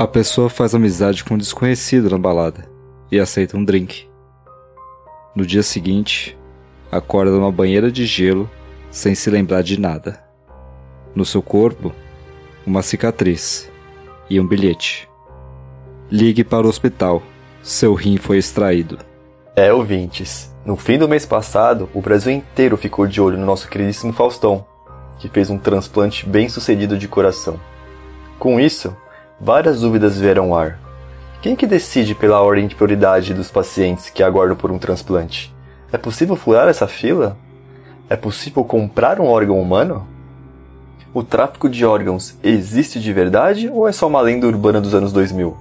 A pessoa faz amizade com um desconhecido na balada e aceita um drink. No dia seguinte, acorda numa banheira de gelo sem se lembrar de nada. No seu corpo, uma cicatriz e um bilhete. Ligue para o hospital. Seu rim foi extraído. É, ouvintes. No fim do mês passado, o Brasil inteiro ficou de olho no nosso queridíssimo Faustão, que fez um transplante bem sucedido de coração. Com isso, várias dúvidas vieram ao ar. Quem que decide pela ordem de prioridade dos pacientes que aguardam por um transplante? É possível furar essa fila? É possível comprar um órgão humano? O tráfico de órgãos existe de verdade ou é só uma lenda urbana dos anos 2000?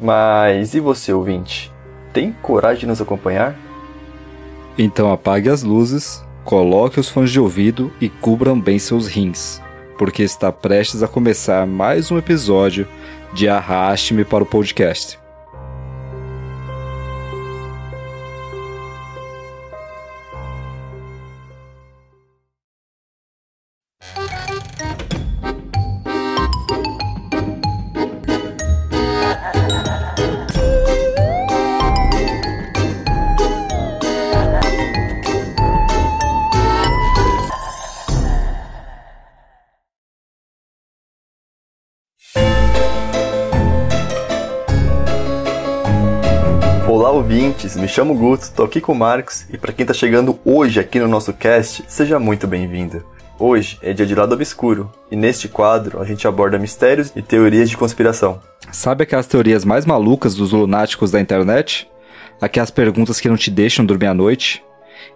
Mas e você, ouvinte? Tem coragem de nos acompanhar? Então apague as luzes, coloque os fones de ouvido e cubram bem seus rins porque está prestes a começar mais um episódio de Arraste-me para o Podcast. Ouvintes, me chamo Guto, tô aqui com o Marcos e para quem tá chegando hoje aqui no nosso cast, seja muito bem-vindo. Hoje é dia de lado obscuro e neste quadro a gente aborda mistérios e teorias de conspiração. Sabe aquelas teorias mais malucas dos lunáticos da internet? Aquelas perguntas que não te deixam dormir à noite?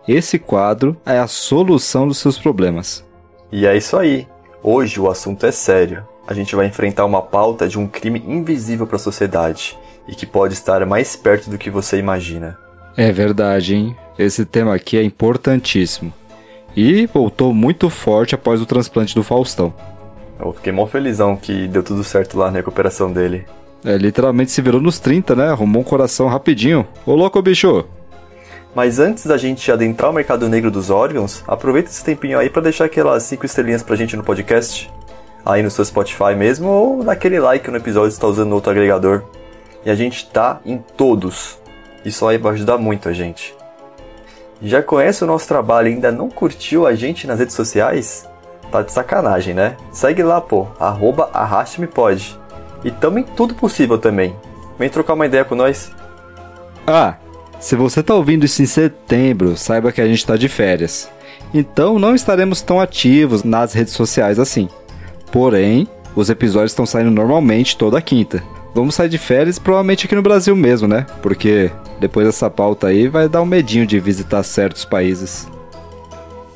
Esse quadro é a solução dos seus problemas. E é isso aí. Hoje o assunto é sério. A gente vai enfrentar uma pauta de um crime invisível para a sociedade e que pode estar mais perto do que você imagina. É verdade, hein? Esse tema aqui é importantíssimo. E voltou muito forte após o transplante do Faustão. Eu fiquei mó felizão que deu tudo certo lá na recuperação dele. É, literalmente se virou nos 30, né? Arrumou um coração rapidinho. Ô louco, bicho! Mas antes da gente adentrar o mercado negro dos órgãos, aproveita esse tempinho aí para deixar aquelas 5 estrelinhas pra gente no podcast. Aí no seu Spotify mesmo, ou naquele like no episódio se tá usando outro agregador. E a gente tá em todos. Isso aí vai ajudar muito a gente. Já conhece o nosso trabalho e ainda não curtiu a gente nas redes sociais? Tá de sacanagem, né? Segue lá, pô, arroba arraste-me-pode. E tamo em tudo possível também. Vem trocar uma ideia com nós. Ah, se você tá ouvindo isso em setembro, saiba que a gente tá de férias. Então não estaremos tão ativos nas redes sociais assim. Porém, os episódios estão saindo normalmente toda quinta. Vamos sair de férias, provavelmente aqui no Brasil mesmo, né? Porque depois dessa pauta aí vai dar um medinho de visitar certos países.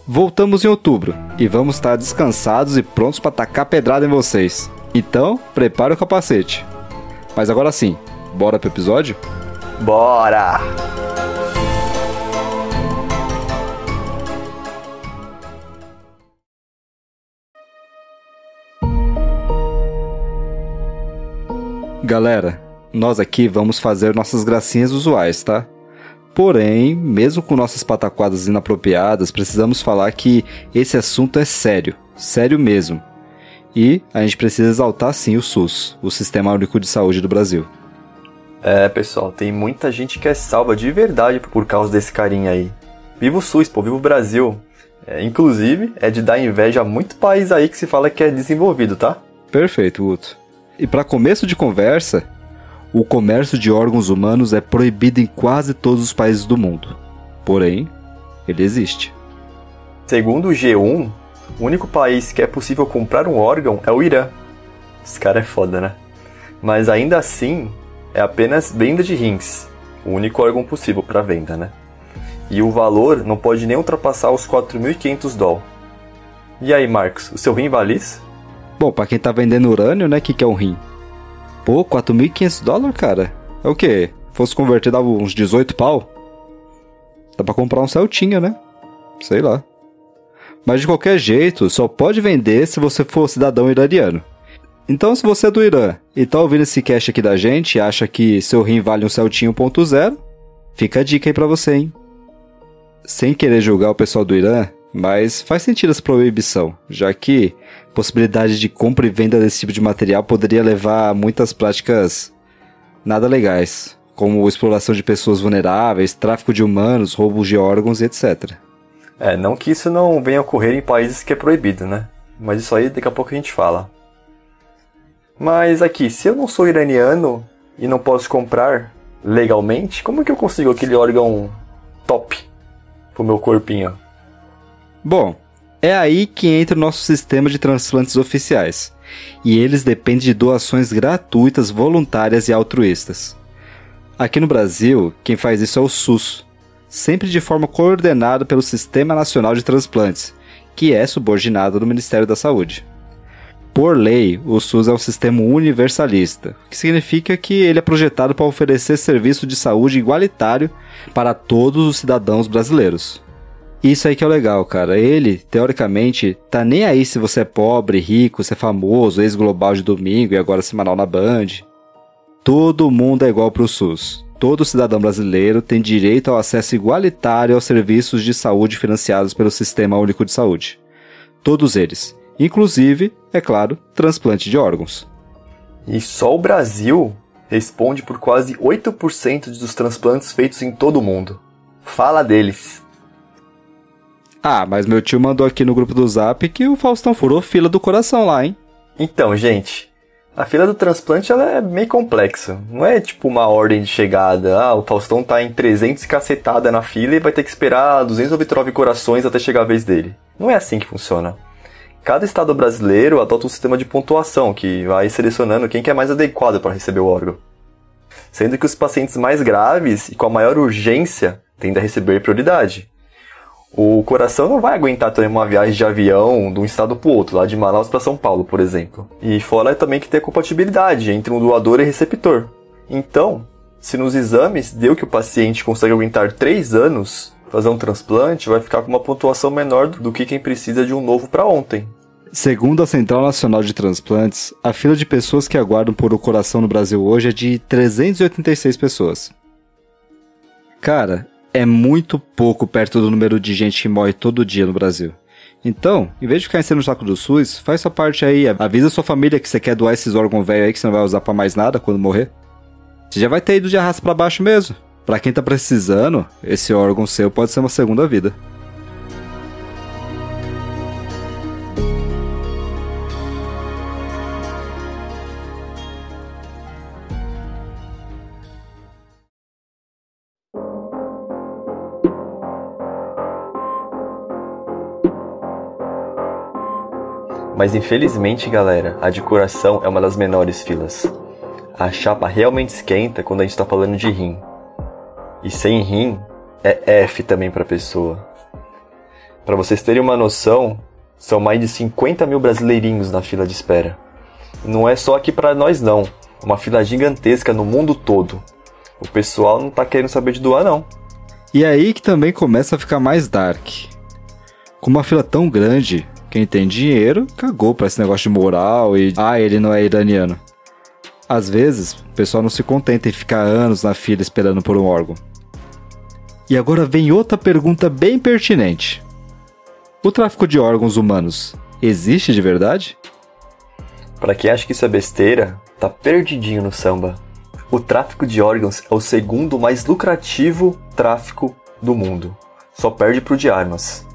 Voltamos em outubro e vamos estar descansados e prontos para tacar pedrada em vocês. Então, prepare o capacete. Mas agora sim, bora pro episódio? Bora! Galera, nós aqui vamos fazer nossas gracinhas usuais, tá? Porém, mesmo com nossas pataquadas inapropriadas, precisamos falar que esse assunto é sério, sério mesmo. E a gente precisa exaltar sim o SUS, o Sistema Único de Saúde do Brasil. É, pessoal, tem muita gente que é salva de verdade por causa desse carinha aí. Viva o SUS, pô, viva o Brasil. É, inclusive, é de dar inveja a muito país aí que se fala que é desenvolvido, tá? Perfeito, Guto. E para começo de conversa, o comércio de órgãos humanos é proibido em quase todos os países do mundo. Porém, ele existe. Segundo o G1, o único país que é possível comprar um órgão é o Irã. Esse cara é foda, né? Mas ainda assim, é apenas venda de rins, o único órgão possível para venda, né? E o valor não pode nem ultrapassar os 4.500 dólares. E aí, Marcos, o seu rim vale isso? Bom, pra quem tá vendendo urânio, né, que que é um rim? Pô, 4.500 dólares, cara? É o quê? Fosse converter dava uns 18 pau? Dá pra comprar um Celtinha, né? Sei lá. Mas de qualquer jeito, só pode vender se você for cidadão iraniano. Então, se você é do Irã e tá ouvindo esse cast aqui da gente e acha que seu rim vale um Celtinha 1.0, fica a dica aí pra você, hein? Sem querer julgar o pessoal do Irã, mas faz sentido essa proibição, já que possibilidade de compra e venda desse tipo de material poderia levar a muitas práticas nada legais, como exploração de pessoas vulneráveis, tráfico de humanos, roubos de órgãos e etc. É, não que isso não venha a ocorrer em países que é proibido, né? Mas isso aí daqui a pouco a gente fala. Mas aqui, se eu não sou iraniano e não posso comprar legalmente, como que eu consigo aquele órgão top pro meu corpinho? Bom, é aí que entra o nosso sistema de transplantes oficiais. E eles dependem de doações gratuitas, voluntárias e altruístas. Aqui no Brasil, quem faz isso é o SUS, sempre de forma coordenada pelo Sistema Nacional de Transplantes, que é subordinado do Ministério da Saúde. Por lei, o SUS é um sistema universalista, o que significa que ele é projetado para oferecer serviço de saúde igualitário para todos os cidadãos brasileiros. Isso aí que é o legal, cara. Ele, teoricamente, tá nem aí se você é pobre, rico, se é famoso, ex-global de domingo e agora semanal na Band. Todo mundo é igual pro SUS. Todo cidadão brasileiro tem direito ao acesso igualitário aos serviços de saúde financiados pelo Sistema Único de Saúde. Todos eles. Inclusive, é claro, transplante de órgãos. E só o Brasil responde por quase 8% dos transplantes feitos em todo o mundo. Fala deles. Ah, mas meu tio mandou aqui no grupo do Zap que o Faustão furou fila do coração lá, hein? Então, gente, a fila do transplante ela é meio complexa. Não é tipo uma ordem de chegada. Ah, o Faustão tá em 300 cacetada na fila e vai ter que esperar 299 corações até chegar a vez dele. Não é assim que funciona. Cada estado brasileiro adota um sistema de pontuação que vai selecionando quem que é mais adequado para receber o órgão. Sendo que os pacientes mais graves e com a maior urgência tendem a receber prioridade. O coração não vai aguentar também uma viagem de avião de um estado para o outro, lá de Manaus para São Paulo, por exemplo. E fora também que tem a compatibilidade entre um doador e receptor. Então, se nos exames deu que o paciente consegue aguentar 3 anos fazer um transplante, vai ficar com uma pontuação menor do que quem precisa de um novo para ontem. Segundo a Central Nacional de Transplantes, a fila de pessoas que aguardam por o coração no Brasil hoje é de 386 pessoas. Cara, é muito pouco perto do número de gente que morre todo dia no Brasil. Então, em vez de ficar enchendo o saco do SUS, faz sua parte aí, avisa sua família que você quer doar esses órgãos velhos aí que você não vai usar para mais nada quando morrer. Você já vai ter ido de arrasto para baixo mesmo. Para quem tá precisando, esse órgão seu pode ser uma segunda vida. Mas infelizmente, galera, a de coração é uma das menores filas. A chapa realmente esquenta quando a gente tá falando de rim. E sem rim, é F também pra pessoa. Para vocês terem uma noção, são mais de 50 mil brasileirinhos na fila de espera. Não é só aqui para nós não, é uma fila gigantesca no mundo todo. O pessoal não tá querendo saber de doar não. E é aí que também começa a ficar mais dark. Com uma fila tão grande, quem tem dinheiro cagou pra esse negócio de moral e. Ah, ele não é iraniano. Às vezes, o pessoal não se contenta em ficar anos na fila esperando por um órgão. E agora vem outra pergunta bem pertinente: O tráfico de órgãos humanos existe de verdade? Para quem acha que isso é besteira, tá perdidinho no samba. O tráfico de órgãos é o segundo mais lucrativo tráfico do mundo. Só perde pro de armas.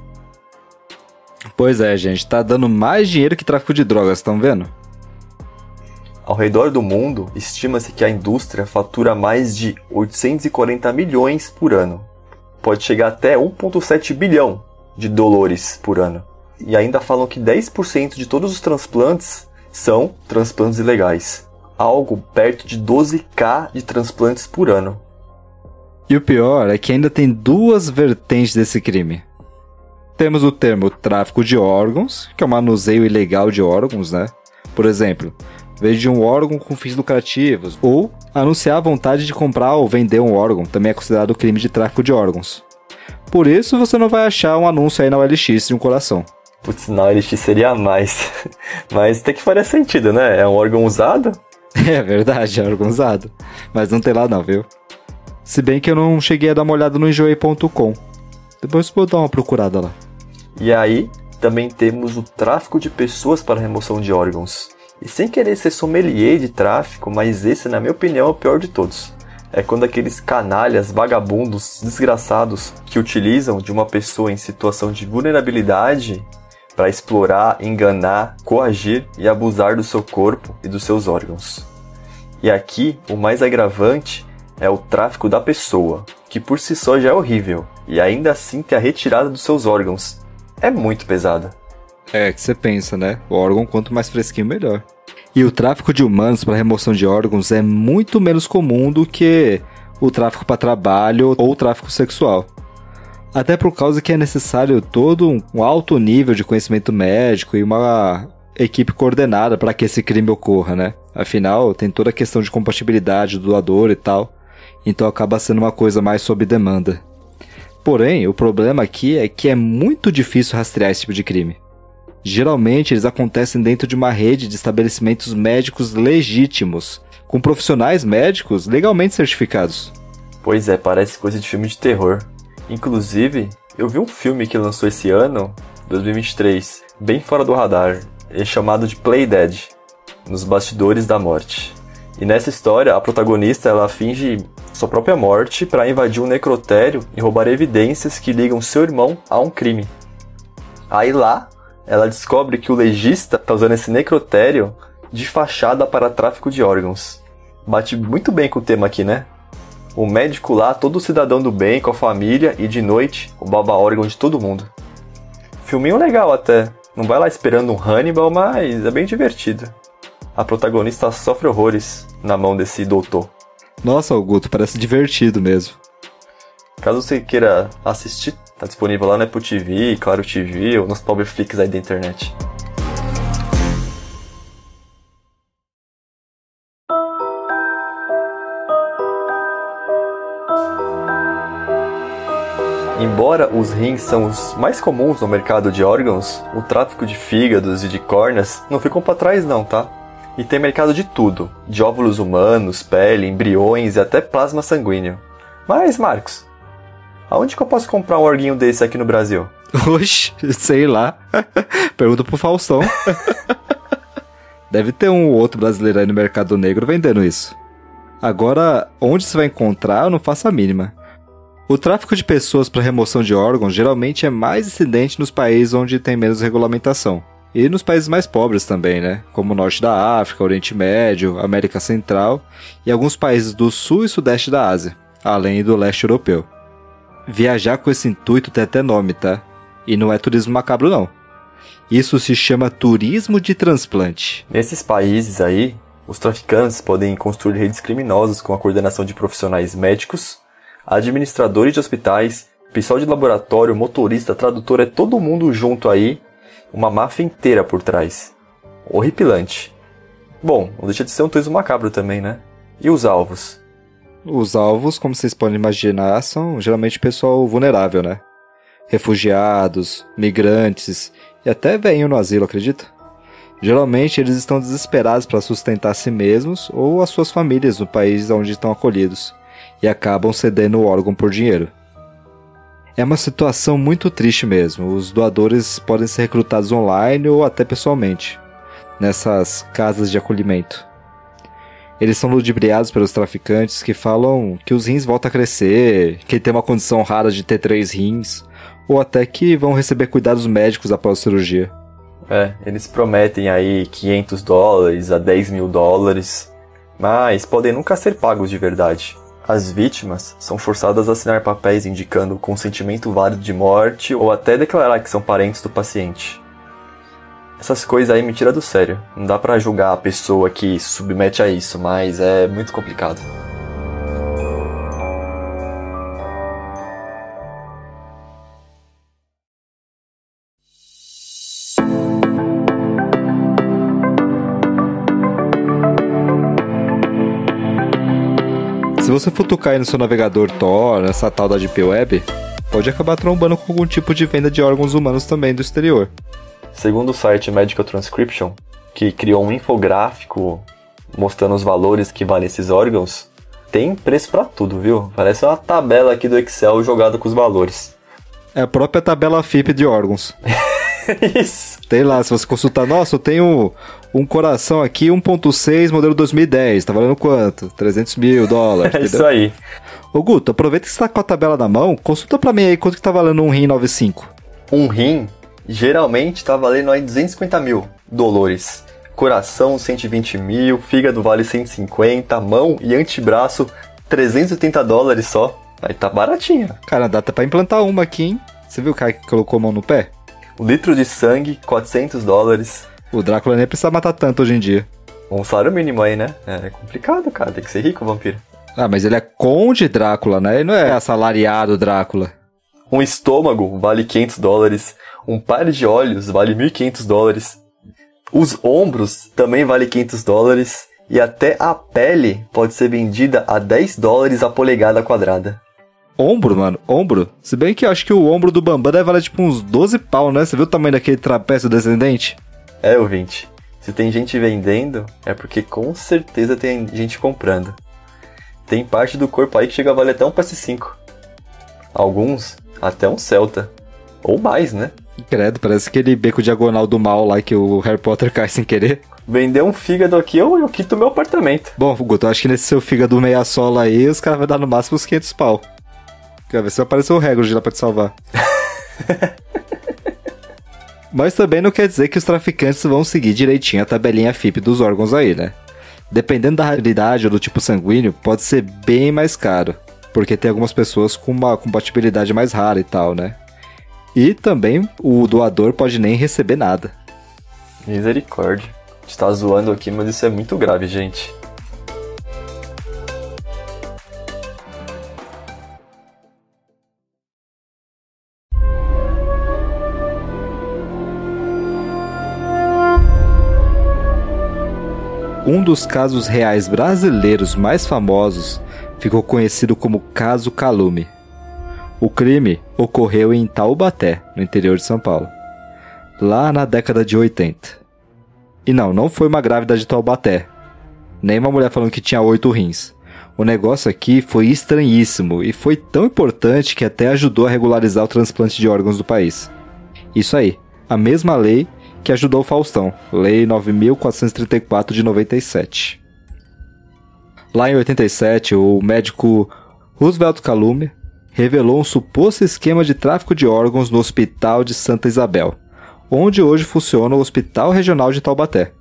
Pois é, gente, tá dando mais dinheiro que tráfico de drogas, estão vendo? Ao redor do mundo, estima-se que a indústria fatura mais de 840 milhões por ano. Pode chegar até 1,7 bilhão de dólares por ano. E ainda falam que 10% de todos os transplantes são transplantes ilegais. Algo perto de 12k de transplantes por ano. E o pior é que ainda tem duas vertentes desse crime. Temos o termo tráfico de órgãos, que é o manuseio ilegal de órgãos, né? Por exemplo, vende um órgão com fins lucrativos, ou anunciar a vontade de comprar ou vender um órgão, também é considerado crime de tráfico de órgãos. Por isso, você não vai achar um anúncio aí na OLX de um coração. Putz, na OLX seria mais. Mas tem que fazer sentido, né? É um órgão usado? É verdade, é um órgão usado. Mas não tem lá não, viu? Se bem que eu não cheguei a dar uma olhada no enjoei.com. Depois vou dar uma procurada lá. E aí, também temos o tráfico de pessoas para remoção de órgãos. E sem querer ser sommelier de tráfico, mas esse, na minha opinião, é o pior de todos. É quando aqueles canalhas, vagabundos, desgraçados que utilizam de uma pessoa em situação de vulnerabilidade para explorar, enganar, coagir e abusar do seu corpo e dos seus órgãos. E aqui, o mais agravante é o tráfico da pessoa, que por si só já é horrível, e ainda assim ter a retirada dos seus órgãos. É muito pesada. É, que você pensa, né? O órgão quanto mais fresquinho, melhor. E o tráfico de humanos para remoção de órgãos é muito menos comum do que o tráfico para trabalho ou o tráfico sexual. Até por causa que é necessário todo um alto nível de conhecimento médico e uma equipe coordenada para que esse crime ocorra, né? Afinal, tem toda a questão de compatibilidade do doador e tal, então acaba sendo uma coisa mais sob demanda. Porém, o problema aqui é que é muito difícil rastrear esse tipo de crime. Geralmente eles acontecem dentro de uma rede de estabelecimentos médicos legítimos, com profissionais médicos legalmente certificados. Pois é, parece coisa de filme de terror. Inclusive, eu vi um filme que lançou esse ano, 2023, bem fora do radar, é chamado de Play Dead, nos bastidores da morte. E nessa história, a protagonista ela finge sua própria morte para invadir um necrotério e roubar evidências que ligam seu irmão a um crime. Aí lá, ela descobre que o legista está usando esse necrotério de fachada para tráfico de órgãos. Bate muito bem com o tema aqui, né? O médico lá, todo cidadão do bem, com a família, e de noite, o baba órgão de todo mundo. Filminho legal até. Não vai lá esperando um Hannibal, mas é bem divertido. A protagonista sofre horrores na mão desse doutor. Nossa, Augusto, parece divertido mesmo. Caso você queira assistir, Tá disponível lá na Apple TV, Claro TV ou nos Powerflix aí da internet. Embora os rins são os mais comuns no mercado de órgãos, o tráfico de fígados e de córneas não ficam para trás não, tá? E tem mercado de tudo, de óvulos humanos, pele, embriões e até plasma sanguíneo. Mas, Marcos, Aonde que eu posso comprar um orguinho desse aqui no Brasil? Oxe, sei lá. Pergunta pro Faustão. Deve ter um outro brasileiro aí no mercado negro vendendo isso. Agora, onde você vai encontrar, eu não faço a mínima. O tráfico de pessoas para remoção de órgãos geralmente é mais incidente nos países onde tem menos regulamentação. E nos países mais pobres também, né? Como o norte da África, Oriente Médio, América Central e alguns países do sul e sudeste da Ásia, além do leste europeu. Viajar com esse intuito tem até nome, tá? E não é turismo macabro, não. Isso se chama turismo de transplante. Nesses países aí, os traficantes podem construir redes criminosas com a coordenação de profissionais médicos, administradores de hospitais, pessoal de laboratório, motorista, tradutor, é todo mundo junto aí, uma máfia inteira por trás. Horripilante. Bom, não deixa de ser um turismo macabro também, né? E os alvos? Os alvos, como vocês podem imaginar, são geralmente pessoal vulnerável, né? Refugiados, migrantes e até venham no asilo, acredita? Geralmente eles estão desesperados para sustentar si mesmos ou as suas famílias no país onde estão acolhidos e acabam cedendo o órgão por dinheiro. É uma situação muito triste mesmo. Os doadores podem ser recrutados online ou até pessoalmente nessas casas de acolhimento. Eles são ludibriados pelos traficantes que falam que os rins voltam a crescer, que tem uma condição rara de ter três rins, ou até que vão receber cuidados médicos após a cirurgia. É, eles prometem aí 500 dólares a 10 mil dólares, mas podem nunca ser pagos de verdade. As vítimas são forçadas a assinar papéis indicando consentimento válido de morte ou até declarar que são parentes do paciente. Essas coisas aí me tira do sério. Não dá para julgar a pessoa que se submete a isso, mas é muito complicado. Você futucar aí no seu navegador Tor, nessa tal da Deep Web, pode acabar trombando com algum tipo de venda de órgãos humanos também do exterior. Segundo o site Medical Transcription, que criou um infográfico mostrando os valores que valem esses órgãos, tem preço para tudo, viu? Parece uma tabela aqui do Excel jogada com os valores. É a própria tabela FIP de órgãos. Isso. Tem lá, se você consultar, nossa, eu tenho um coração aqui 1.6 modelo 2010, tá valendo quanto? 300 mil dólares. É isso aí. Ô Guto, aproveita que você tá com a tabela na mão, consulta pra mim aí quanto que tá valendo um rim 95. Um rim geralmente tá valendo aí 250 mil dólares. Coração 120 mil, fígado vale 150, mão e antebraço 380 dólares só. Aí tá baratinho. Cara, dá até pra implantar uma aqui, hein? Você viu o cara que colocou a mão no pé? Um litro de sangue, 400 dólares. O Drácula nem precisa matar tanto hoje em dia. Um salário mínimo aí, né? É complicado, cara. Tem que ser rico, vampiro. Ah, mas ele é conde Drácula, né? Ele não é assalariado Drácula. Um estômago vale 500 dólares. Um par de olhos vale 1.500 dólares. Os ombros também vale 500 dólares. E até a pele pode ser vendida a 10 dólares a polegada quadrada. Ombro, mano, ombro. Se bem que eu acho que o ombro do Bambam deve valer tipo uns 12 pau, né? Você viu o tamanho daquele trapézio descendente? É, ouvinte. Se tem gente vendendo, é porque com certeza tem gente comprando. Tem parte do corpo aí que chega a valer até um PS5. Alguns, até um Celta. Ou mais, né? Credo, parece aquele beco diagonal do mal lá que o Harry Potter cai sem querer. Vender um fígado aqui, eu, eu quito meu apartamento. Bom, Guto, eu acho que nesse seu fígado meia sola aí, os caras vão dar no máximo uns 500 pau. Quer ver se vai aparecer o Hagrid lá pra te salvar. Mas também não quer dizer que os traficantes vão seguir direitinho a tabelinha FIP dos órgãos aí, né? Dependendo da raridade ou do tipo sanguíneo, pode ser bem mais caro. Porque tem algumas pessoas com uma compatibilidade mais rara e tal, né? E também o doador pode nem receber nada. Misericórdia. A gente tá zoando aqui, mas isso é muito grave, gente. Um dos casos reais brasileiros mais famosos ficou conhecido como Caso Calume. O crime ocorreu em Taubaté, no interior de São Paulo, lá na década de 80. E não, não foi uma grávida de Taubaté, nem uma mulher falando que tinha oito rins. O negócio aqui foi estranhíssimo e foi tão importante que até ajudou a regularizar o transplante de órgãos do país. Isso aí, a mesma lei que ajudou o Faustão, Lei 9434 de 97. Lá em 87, o médico Roosevelt Calume revelou um suposto esquema de tráfico de órgãos no Hospital de Santa Isabel, onde hoje funciona o Hospital Regional de Taubaté.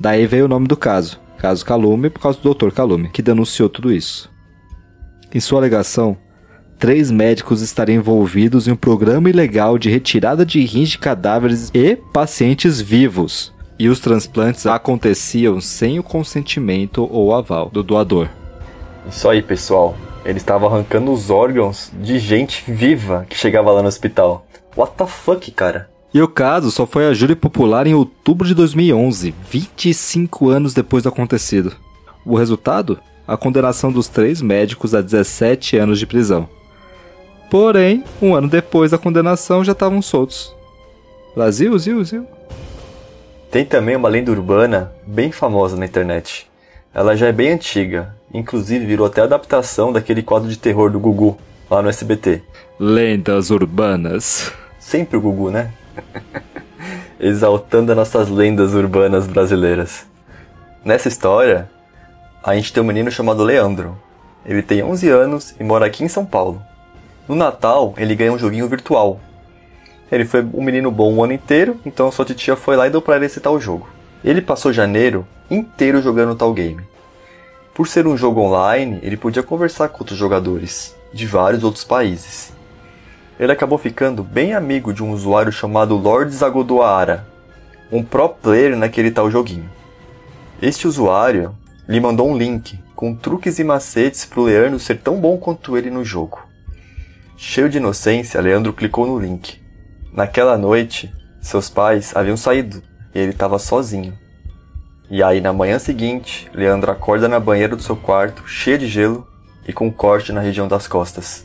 Daí veio o nome do caso, caso Calume, por causa do Dr. Calume, que denunciou tudo isso. Em sua alegação, três médicos estariam envolvidos em um programa ilegal de retirada de rins de cadáveres e pacientes vivos. E os transplantes aconteciam sem o consentimento ou aval do doador. Isso aí, pessoal. Ele estava arrancando os órgãos de gente viva que chegava lá no hospital. What the fuck, cara? E o caso só foi a júri popular em outubro de 2011, 25 anos depois do acontecido. O resultado? A condenação dos três médicos a 17 anos de prisão. Porém, um ano depois da condenação já estavam soltos. Brasil, Zil, Zil. Tem também uma lenda urbana bem famosa na internet. Ela já é bem antiga, inclusive virou até adaptação daquele quadro de terror do Gugu, lá no SBT. Lendas urbanas. Sempre o Gugu, né? Exaltando as nossas lendas urbanas brasileiras. Nessa história, a gente tem um menino chamado Leandro. Ele tem 11 anos e mora aqui em São Paulo. No Natal, ele ganha um joguinho virtual. Ele foi um menino bom o ano inteiro, então sua titia foi lá e deu pra ele esse tal jogo. Ele passou janeiro inteiro jogando tal game. Por ser um jogo online, ele podia conversar com outros jogadores de vários outros países. Ele acabou ficando bem amigo de um usuário chamado Lord Zagodoara, um pro player naquele tal joguinho. Este usuário lhe mandou um link com truques e macetes para o Leandro ser tão bom quanto ele no jogo. Cheio de inocência, Leandro clicou no link. Naquela noite, seus pais haviam saído e ele estava sozinho. E aí, na manhã seguinte, Leandro acorda na banheira do seu quarto, cheio de gelo e com um corte na região das costas.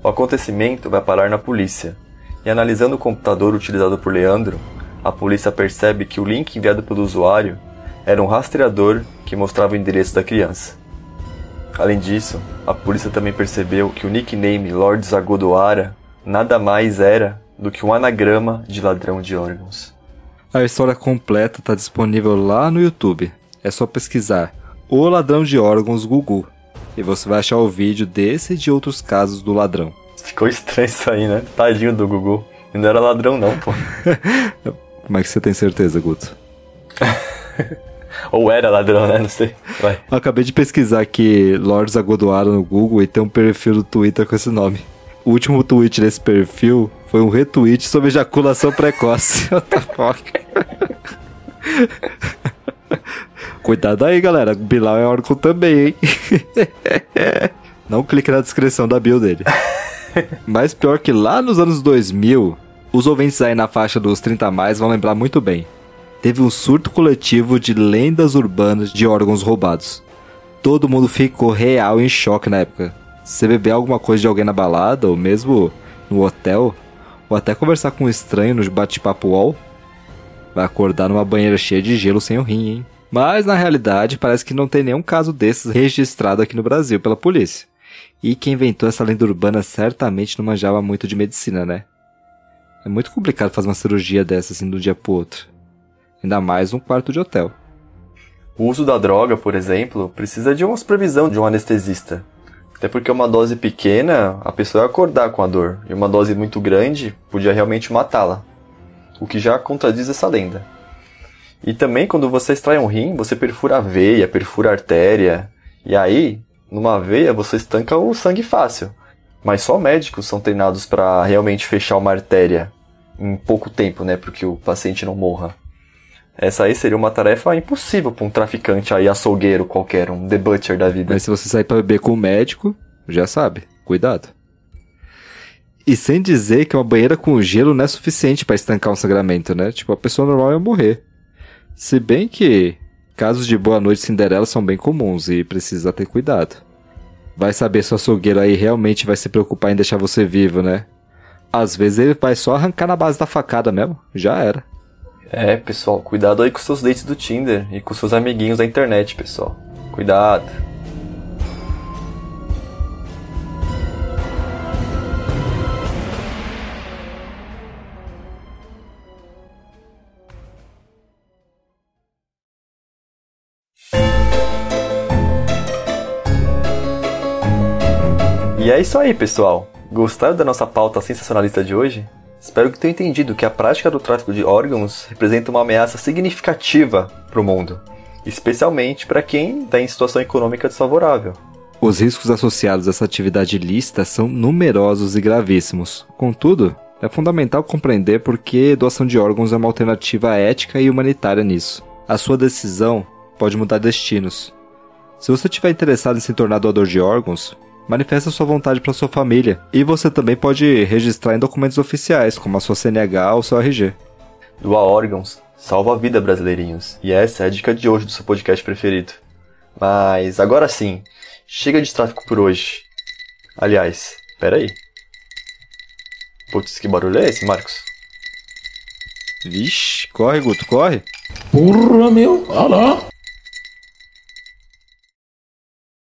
O acontecimento vai parar na polícia, e analisando o computador utilizado por Leandro, a polícia percebe que o link enviado pelo usuário era um rastreador que mostrava o endereço da criança. Além disso, a polícia também percebeu que o nickname Lord Zagodoara nada mais era do que um anagrama de ladrão de órgãos. A história completa está disponível lá no YouTube. É só pesquisar O Ladrão de Órgãos Gugu e você vai achar o vídeo desse e de outros casos do ladrão. Ficou estranho isso aí, né? Tadinho do Gugu. Não era ladrão, não, pô. Como é que você tem certeza, Guto? Ou era ladrão, né? Não sei. Vai. Acabei de pesquisar aqui Lords Agodoaro no Google e tem um perfil do Twitter com esse nome. O último tweet desse perfil foi um retweet sobre ejaculação precoce. Cuidado aí, galera. Bilal é órgão também, hein? Não clique na descrição da bio dele. Mas pior que lá nos anos 2000, os ouvintes aí na faixa dos 30 a mais vão lembrar muito bem. Teve um surto coletivo de lendas urbanas de órgãos roubados. Todo mundo ficou real em choque na época. Se beber alguma coisa de alguém na balada, ou mesmo no hotel, ou até conversar com um estranho no bate-papo wall, vai acordar numa banheira cheia de gelo sem o rim, hein? Mas na realidade parece que não tem nenhum caso desses registrado aqui no Brasil pela polícia. E quem inventou essa lenda urbana certamente não manjava muito de medicina, né? É muito complicado fazer uma cirurgia dessa assim de um dia pro outro. Ainda mais um quarto de hotel. O uso da droga, por exemplo, precisa de uma supervisão de um anestesista. Até porque uma dose pequena, a pessoa ia acordar com a dor, e uma dose muito grande podia realmente matá-la. O que já contradiz essa lenda. E também quando você extrai um rim, você perfura a veia, perfura a artéria. E aí, numa veia, você estanca o sangue fácil. Mas só médicos são treinados para realmente fechar uma artéria em pouco tempo, né, para que o paciente não morra. Essa aí seria uma tarefa impossível para um traficante aí açougueiro qualquer, um The Butcher da vida. Mas se você sair para beber com o médico, já sabe, cuidado. E sem dizer que uma banheira com gelo não é suficiente para estancar um sangramento, né? Tipo, a pessoa normal ia morrer. Se bem que casos de Boa Noite Cinderela são bem comuns e precisa ter cuidado. Vai saber se o açougueiro aí realmente vai se preocupar em deixar você vivo, né? Às vezes ele vai só arrancar na base da facada mesmo, já era. É, pessoal, cuidado aí com seus dates do Tinder e com seus amiguinhos da internet, pessoal. Cuidado. E é isso aí, pessoal. Gostaram da nossa pauta sensacionalista de hoje? Espero que tenham entendido que a prática do tráfico de órgãos representa uma ameaça significativa para o mundo, especialmente para quem está em situação econômica desfavorável. Os riscos associados a essa atividade ilícita são numerosos e gravíssimos. Contudo, é fundamental compreender por que doação de órgãos é uma alternativa ética e humanitária nisso. A sua decisão pode mudar destinos. Se você estiver interessado em se tornar doador de órgãos, manifesta sua vontade para sua família. E você também pode registrar em documentos oficiais, como a sua CNH ou seu RG. Doar órgãos salva a vida, brasileirinhos. E essa é a dica de hoje do seu podcast preferido. Mas agora sim, chega de tráfico por hoje. Aliás, peraí. Putz, que barulho é esse, Marcos? Vixe, corre, Guto, corre. Porra, meu, olha lá.